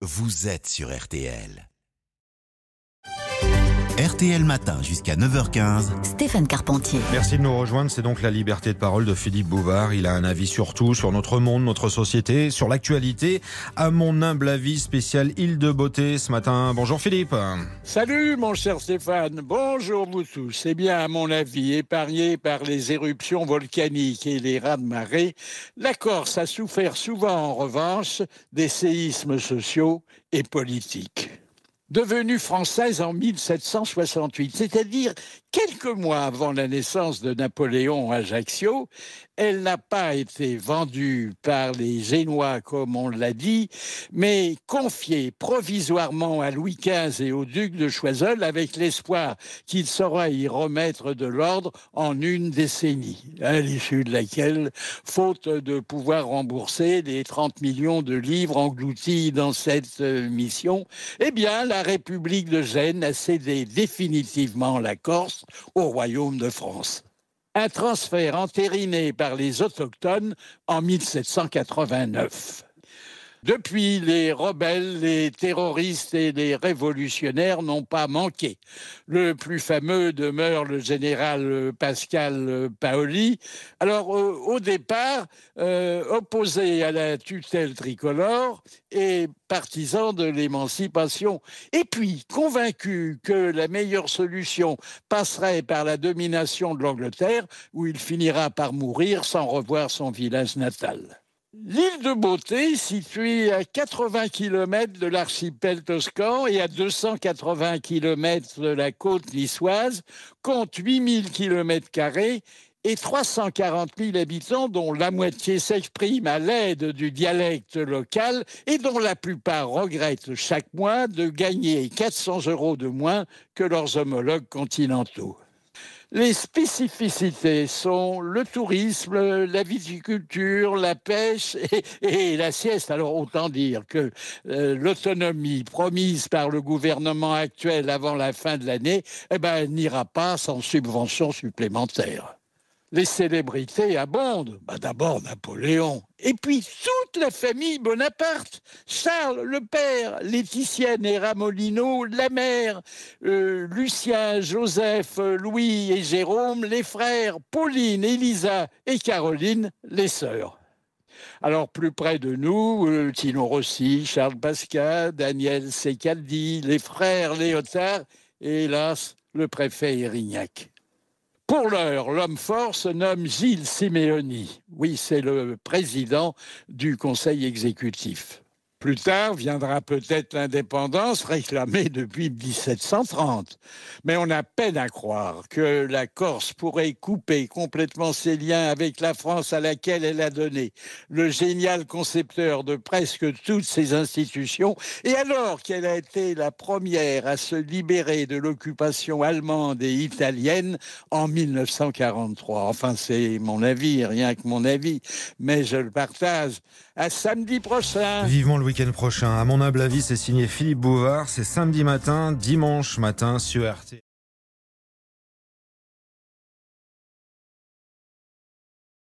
vous êtes sur RTL. RTL Matin jusqu'à 9h15. Stéphane Carpentier. Merci de nous rejoindre. C'est donc la liberté de parole de Philippe Bouvard. Il a un avis sur tout, sur notre monde, notre société, sur l'actualité. À mon humble avis spécial île de beauté ce matin. Bonjour Philippe. Salut mon cher Stéphane. Bonjour vous tous. C'est bien à mon avis, épargné par les éruptions volcaniques et les raz-de-marée, la Corse a souffert souvent en revanche des séismes sociaux et politiques devenue française en 1768, c'est-à-dire quelques mois avant la naissance de Napoléon à Ajaccio, elle n'a pas été vendue par les Génois, comme on l'a dit, mais confiée provisoirement à Louis XV et au duc de Choiseul avec l'espoir qu'il saura y remettre de l'ordre en une décennie, à l'issue de laquelle, faute de pouvoir rembourser les 30 millions de livres engloutis dans cette euh, mission, eh bien, République de Gênes a cédé définitivement la Corse au royaume de France un transfert entériné par les autochtones en 1789. Depuis, les rebelles, les terroristes et les révolutionnaires n'ont pas manqué. Le plus fameux demeure le général Pascal Paoli. Alors, euh, au départ, euh, opposé à la tutelle tricolore et partisan de l'émancipation. Et puis, convaincu que la meilleure solution passerait par la domination de l'Angleterre, où il finira par mourir sans revoir son village natal. L'île de Beauté, située à 80 km de l'archipel toscan et à 280 km de la côte niçoise, compte 8000 km et 340 000 habitants, dont la moitié s'exprime à l'aide du dialecte local et dont la plupart regrettent chaque mois de gagner 400 euros de moins que leurs homologues continentaux. Les spécificités sont le tourisme, la viticulture, la pêche et, la sieste. Alors autant dire que euh, l'autonomie promise par le gouvernement actuel avant la fin de l'année eh ben, n'ira pas sans subvention supplémentaire les célébrités abondent. Bah, d'abord Napoléon, et puis toute la famille Bonaparte, Charles le père, Laetitia et Ramolino la mère, euh, Lucien, Joseph, Louis et Jérôme les frères, Pauline, Elisa et Caroline les sœurs. Alors plus près de nous, euh, Tino Rossi, Charles Pascal, Daniel Secaldi, les frères Léotard et hélas le préfet Erignac. Pour l'heure, l'homme fort se nomme Gilles Simeoni. Oui, c'est le président du conseil exécutif. Plus tard viendra peut-être l'indépendance réclamée depuis 1730. Mais on a peine à croire que la Corse pourrait couper complètement ses liens avec la France à laquelle elle a donné le génial concepteur de presque toutes ses institutions, et alors qu'elle a été la première à se libérer de l'occupation allemande et italienne en 1943. Enfin, c'est mon avis, rien que mon avis, mais je le partage. À samedi prochain. Week-end prochain. À mon humble avis, c'est signé Philippe Bouvard. C'est samedi matin, dimanche matin sur RT.